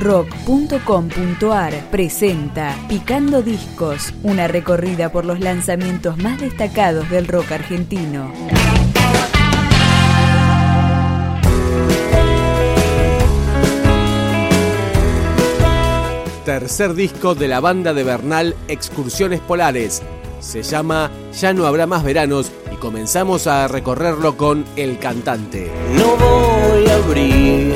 rock.com.ar presenta Picando Discos, una recorrida por los lanzamientos más destacados del rock argentino. Tercer disco de la banda de Bernal Excursiones Polares. Se llama Ya no habrá más veranos y comenzamos a recorrerlo con El Cantante. No voy a abrir,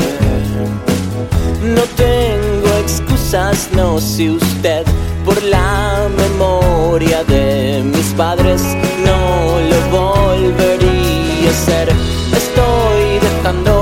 no tengo excusas, no sé usted, por la memoria de mis padres, no lo volvería a hacer. Estoy dejando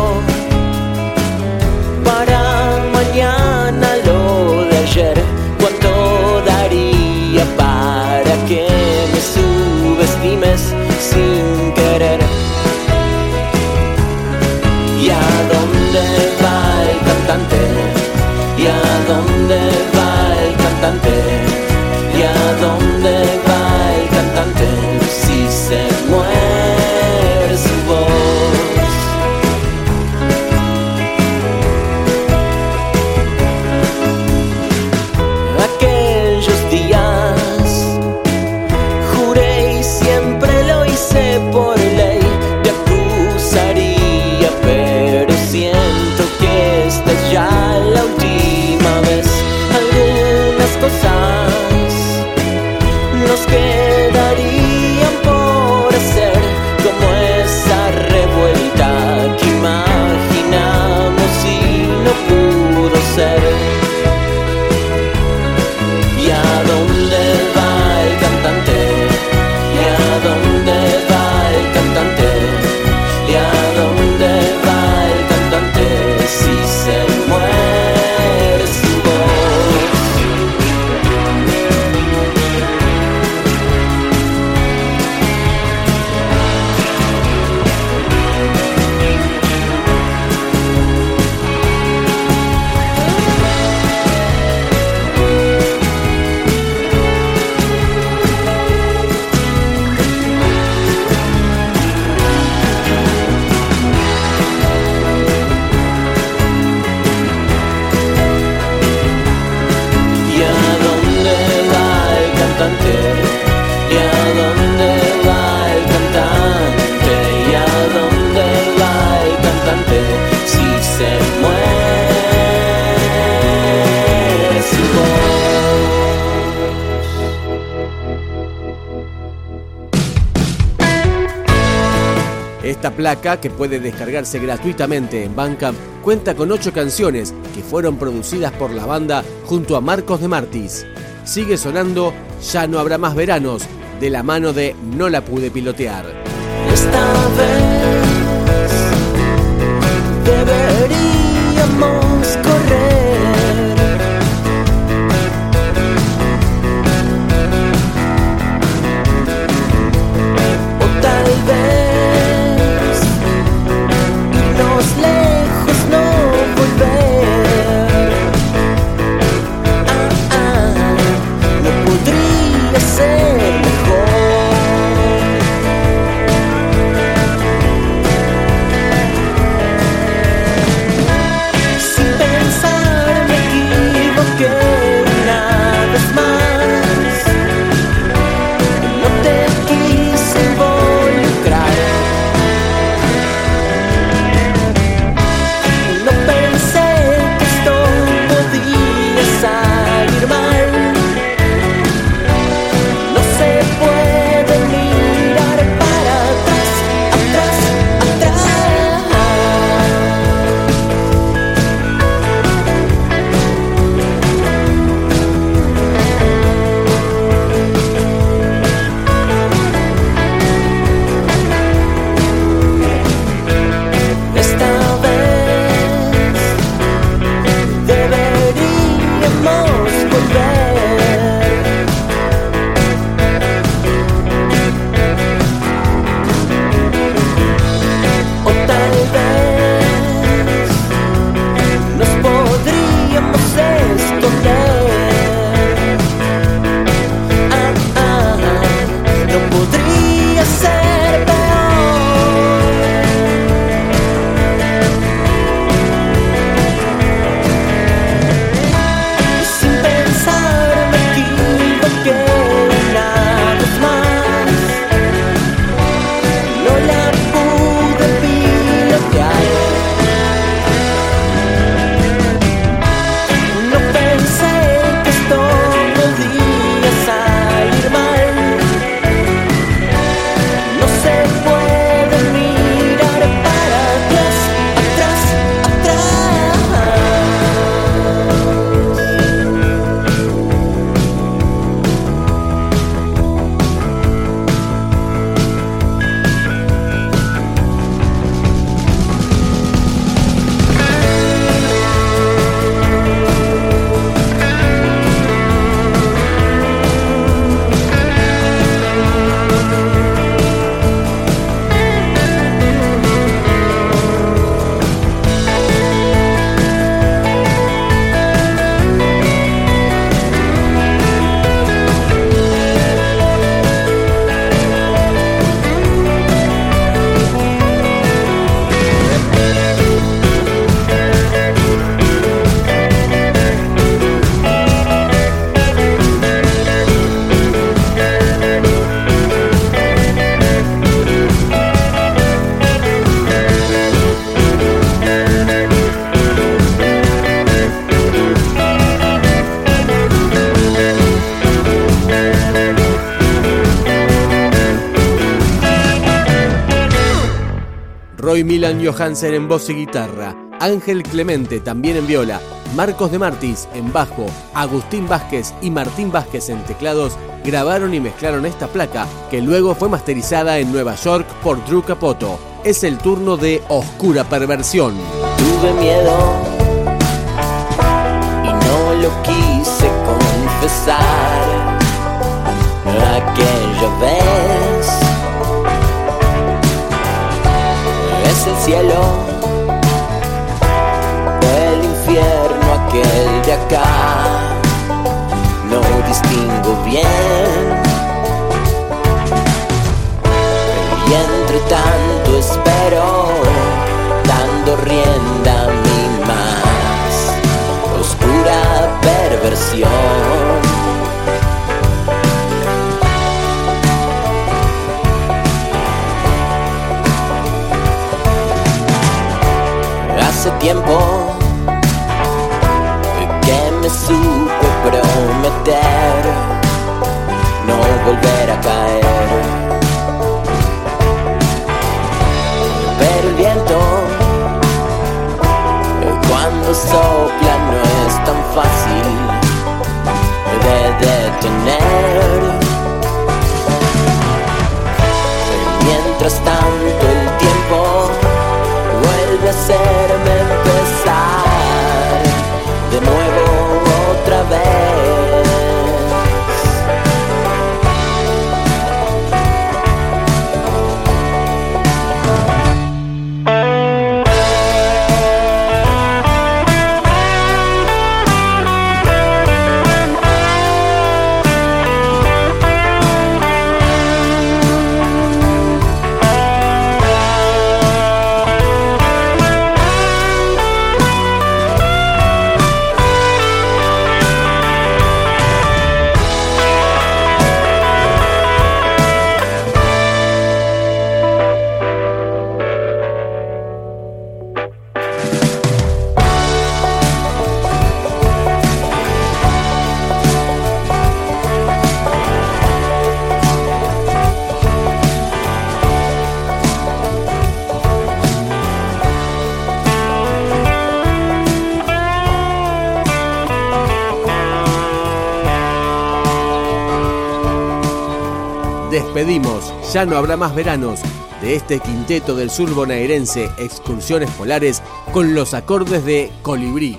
¿Y a dónde va el cantante? ¿Y a dónde va el cantante? Si se muere su Esta placa, que puede descargarse gratuitamente en Bandcamp, cuenta con ocho canciones que fueron producidas por la banda junto a Marcos de Martis. Sigue sonando Ya no habrá más veranos, de la mano de No la pude pilotear. Esta vez deberíamos correr. Hoy Milan Johansen en voz y guitarra, Ángel Clemente también en viola, Marcos de Martis en bajo, Agustín Vázquez y Martín Vázquez en teclados grabaron y mezclaron esta placa que luego fue masterizada en Nueva York por Drew Capoto. Es el turno de Oscura Perversión. Tuve miedo y no lo quise confesar cielo Tiempo supe prometer no volver a caer. Pero el viento, cuando sopla, no es tan fácil de detener. Despedimos, ya no habrá más veranos, de este quinteto del sur bonaerense Excursiones Polares con los acordes de Colibrí.